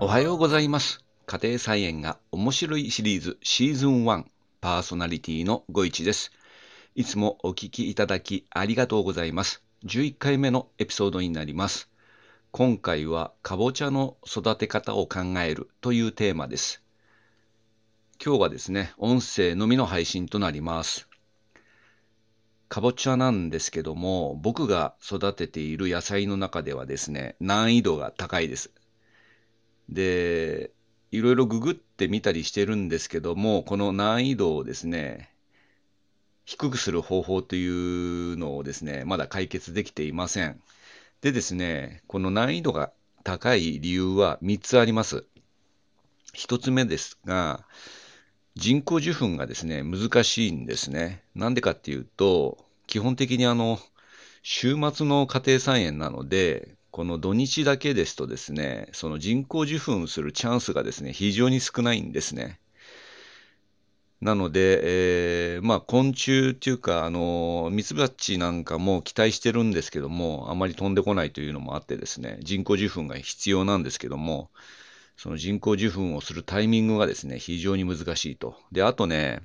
おはようございます。家庭菜園が面白いシリーズシーズン1パーソナリティのご一です。いつもお聞きいただきありがとうございます。11回目のエピソードになります。今回はかぼちゃの育て方を考えるというテーマです。今日はですね、音声のみの配信となります。かぼちゃなんですけども、僕が育てている野菜の中ではですね、難易度が高いです。で、いろいろググってみたりしてるんですけども、この難易度をですね、低くする方法というのをですね、まだ解決できていません。でですね、この難易度が高い理由は3つあります。1つ目ですが、人工授粉がですね、難しいんですね。なんでかっていうと、基本的にあの、週末の家庭菜園なので、この土日だけですとですね、その人工授粉するチャンスがですね、非常に少ないんですね。なので、えー、まあ昆虫っていうか、あの、ミツバチなんかも期待してるんですけども、あまり飛んでこないというのもあってですね、人工授粉が必要なんですけども、その人工授粉をするタイミングがですね、非常に難しいと。で、あとね、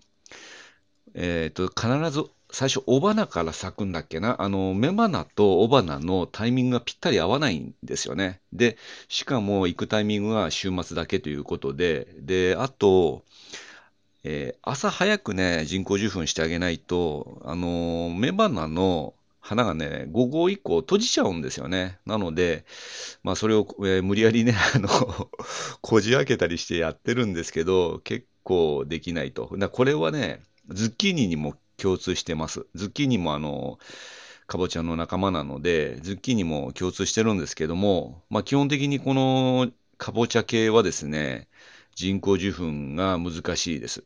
えっ、ー、と、必ず最初、雄花から咲くんだっけな？あの、雌花と雄花のタイミングがぴったり合わないんですよね。で、しかも行くタイミングが週末だけということで、で、あと、えー、朝早くね、人工授粉してあげないと、あの、雌花の花がね、午後以降閉じちゃうんですよね。なので、まあそれを、えー、無理やりね、あの、こじ開けたりしてやってるんですけど、結構できないと。これはね、ズッキーニにも共通してます。ズッキーニもあの、かぼちゃの仲間なので、ズッキーニも共通してるんですけども、まあ基本的にこのかぼちゃ系はですね、人工授粉が難しいです。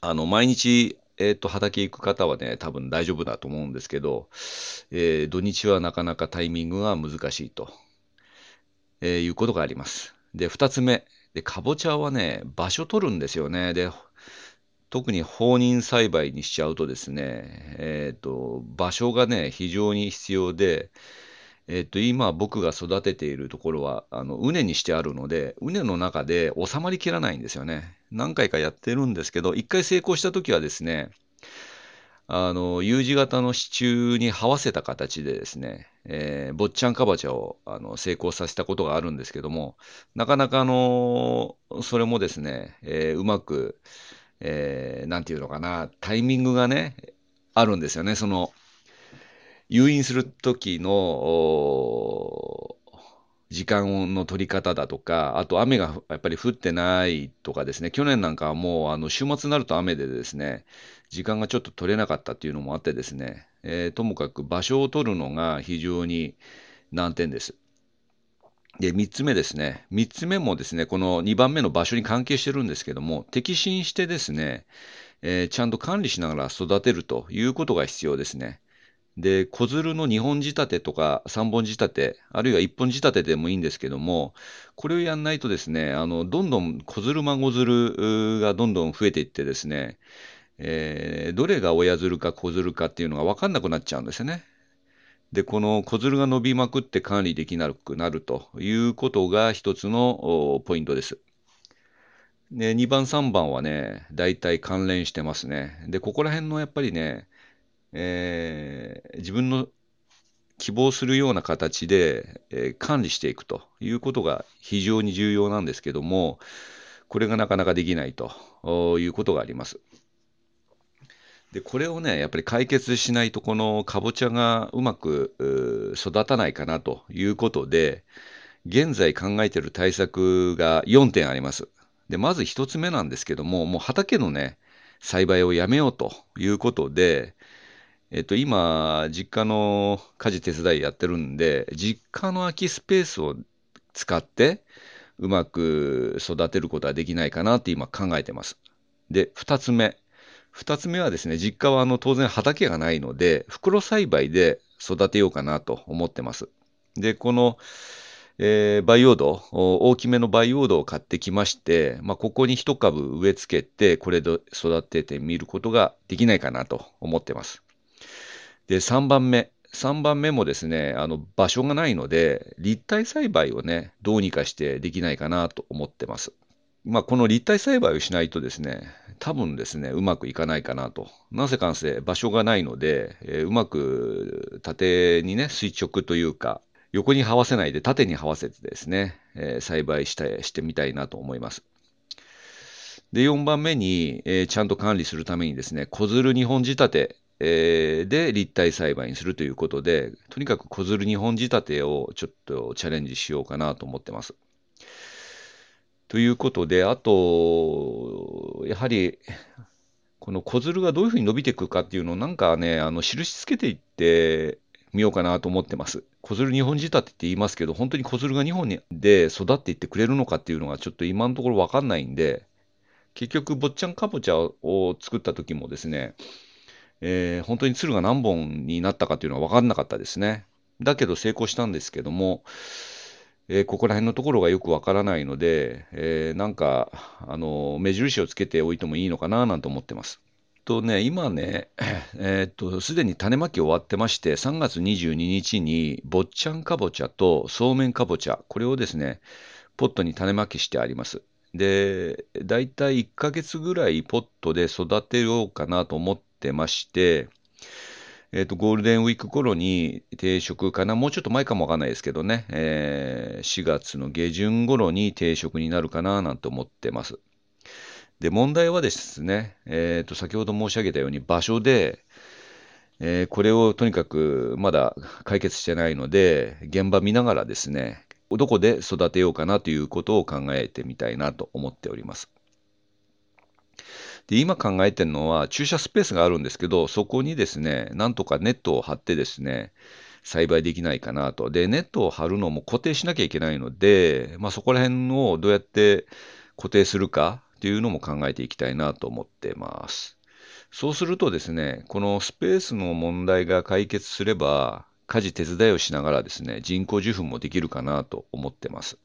あの、毎日、えっ、ー、と、畑行く方はね、多分大丈夫だと思うんですけど、えー、土日はなかなかタイミングが難しいと、えー、いうことがあります。で、二つ目。で、かぼちゃはね、場所取るんですよね。で、特に放任栽培にしちゃうとですね、えっ、ー、と、場所がね、非常に必要で、えっ、ー、と、今僕が育てているところは、あの、畝にしてあるので、畝の中で収まりきらないんですよね。何回かやってるんですけど、一回成功した時はですね、あの、U 字型の支柱に這わせた形でですね、えー、坊ちゃんかぼちゃをあの成功させたことがあるんですけども、なかなかあの、それもですね、えー、うまく、えー、なんていうのかな、タイミングがね、あるんですよね。その、誘引する時の、時間の取り方だとか、あと雨がやっぱり降ってないとかですね、去年なんかはもうあの週末になると雨でですね、時間がちょっと取れなかったっていうのもあってですね、えー、ともかく場所を取るのが非常に難点です。で、3つ目ですね。3つ目もですね、この2番目の場所に関係してるんですけども、摘心してですね、えー、ちゃんと管理しながら育てるということが必要ですね。で、小鶴の2本仕立てとか3本仕立て、あるいは1本仕立てでもいいんですけども、これをやんないとですね、あの、どんどん小鶴孫鶴がどんどん増えていってですね、えー、どれが親鶴か小鶴かっていうのが分かんなくなっちゃうんですよね。で、この小鶴が伸びまくって管理できなくなるということが一つのポイントです。で、2番、3番はね、大体関連してますね。で、ここら辺のやっぱりね、えー、自分の希望するような形で、えー、管理していくということが非常に重要なんですけども、これがなかなかできないということがあります。で、これをね、やっぱり解決しないと、このかぼちゃがうまく育たないかなということで、現在考えている対策が4点あります。で、まず1つ目なんですけども、もう畑のね、栽培をやめようということで、えっと、今、実家の家事手伝いやってるんで、実家の空きスペースを使って、うまく育てることはできないかなって今考えてます。で、2つ目。二つ目はですね、実家はあの当然畑がないので、袋栽培で育てようかなと思ってます。で、この、えー、培養土、大きめの培養土を買ってきまして、まあ、ここに一株植え付けて、これで育ててみることができないかなと思ってます。で、3番目。3番目もですね、あの場所がないので、立体栽培をね、どうにかしてできないかなと思ってます。まあ、この立体栽培をしないとですね、多分ですね、うまくいかないかなと。なぜかんせ場所がないので、えー、うまく縦にね、垂直というか、横に這わせないで縦に這わせてですね、えー、栽培したしてみたいなと思います。で、4番目に、えー、ちゃんと管理するためにですね、小鶴2本仕立て、えー、で立体栽培にするということで、とにかく小鶴2本仕立てをちょっとチャレンジしようかなと思ってます。ということで、あと、やはり、この小鶴がどういうふうに伸びていくかっていうのをなんかね、あの印つけていってみようかなと思ってます。小鶴2本仕立てって言いますけど、本当に小鶴が2本で育っていってくれるのかっていうのがちょっと今のところわかんないんで、結局、坊ちゃんかぼちゃを作った時もですね、えー、本当に鶴が何本になったかっていうのは分かんなかったですね。だけど成功したんですけども、えー、ここら辺のところがよくわからないので、えー、なんか、あの、目印をつけておいてもいいのかななんて思ってます。とね、今ね、えー、っと、すでに種まき終わってまして、3月22日に、坊ちゃんかぼちゃとそうめんかぼちゃ、これをですね、ポットに種まきしてあります。で、だいたい1ヶ月ぐらいポットで育てようかなと思ってまして、えっ、ー、と、ゴールデンウィーク頃に定食かな、もうちょっと前かもわかんないですけどね、えー、4月の下旬頃に定食になるかななんて思ってます。で、問題はですね、えっ、ー、と、先ほど申し上げたように場所で、えー、これをとにかくまだ解決してないので、現場見ながらですね、どこで育てようかなということを考えてみたいなと思っております。で今考えてるのは駐車スペースがあるんですけど、そこにですね、なんとかネットを張ってですね、栽培できないかなと。で、ネットを張るのも固定しなきゃいけないので、まあ、そこら辺をどうやって固定するかっていうのも考えていきたいなと思ってます。そうするとですね、このスペースの問題が解決すれば、家事手伝いをしながらですね、人工授粉もできるかなと思ってます。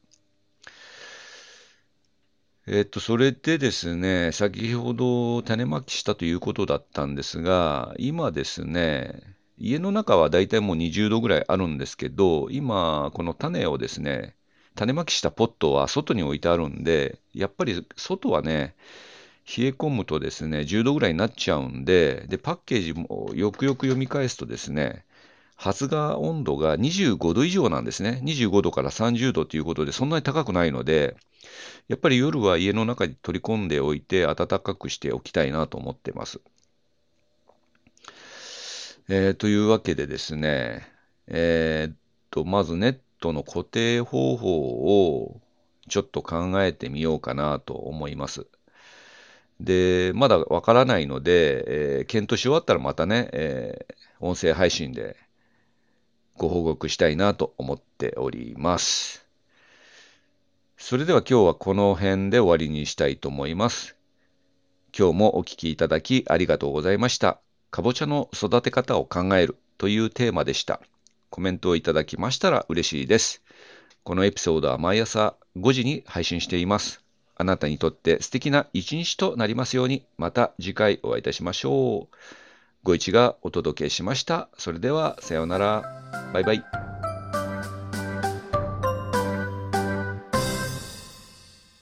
えっと、それでですね、先ほど種まきしたということだったんですが、今ですね、家の中はだいたいもう20度ぐらいあるんですけど、今、この種をですね、種まきしたポットは外に置いてあるんで、やっぱり外はね、冷え込むとですね、10度ぐらいになっちゃうんで、で、パッケージもよくよく読み返すとですね、発芽温度が25度以上なんですね。25度から30度ということで、そんなに高くないので、やっぱり夜は家の中に取り込んでおいて、暖かくしておきたいなと思ってます。えー、というわけでですね、えー、っと、まずネットの固定方法をちょっと考えてみようかなと思います。で、まだわからないので、えー、検討し終わったらまたね、えー、音声配信でご報告したいなと思っております。それでは今日はこの辺で終わりにしたいと思います。今日もお聴きいただきありがとうございました。かぼちゃの育て方を考えるというテーマでした。コメントをいただきましたら嬉しいです。このエピソードは毎朝5時に配信しています。あなたにとって素敵な一日となりますように、また次回お会いいたしましょう。ご一がお届けしました。それでは、さようなら。バイバイ。